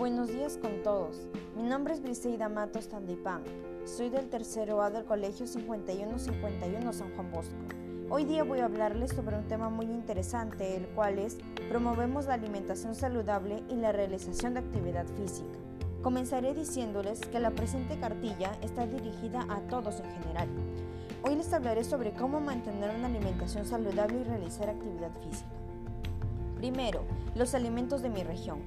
Buenos días con todos. Mi nombre es Briseida Matos Tandipán. Soy del tercero A del Colegio 5151 San Juan Bosco. Hoy día voy a hablarles sobre un tema muy interesante, el cual es promovemos la alimentación saludable y la realización de actividad física. Comenzaré diciéndoles que la presente cartilla está dirigida a todos en general. Hoy les hablaré sobre cómo mantener una alimentación saludable y realizar actividad física. Primero, los alimentos de mi región.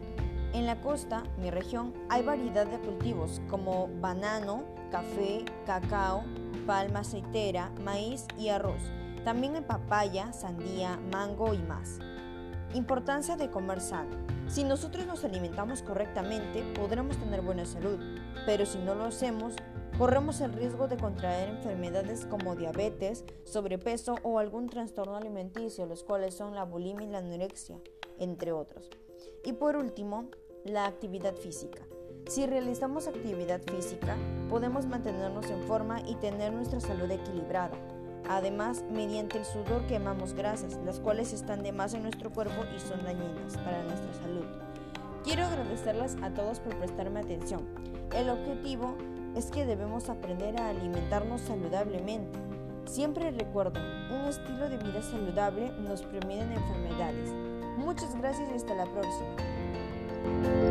En la costa, mi región, hay variedad de cultivos como banano, café, cacao, palma aceitera, maíz y arroz. También hay papaya, sandía, mango y más. Importancia de comer sano. Si nosotros nos alimentamos correctamente, podremos tener buena salud, pero si no lo hacemos, corremos el riesgo de contraer enfermedades como diabetes, sobrepeso o algún trastorno alimenticio, los cuales son la bulimia y la anorexia, entre otros. Y por último, la actividad física. Si realizamos actividad física, podemos mantenernos en forma y tener nuestra salud equilibrada. Además, mediante el sudor quemamos grasas, las cuales están de más en nuestro cuerpo y son dañinas para nuestra salud. Quiero agradecerles a todos por prestarme atención. El objetivo es que debemos aprender a alimentarnos saludablemente. Siempre recuerden, un estilo de vida saludable nos previene enfermedades. Muchas gracias y hasta la próxima. Bye.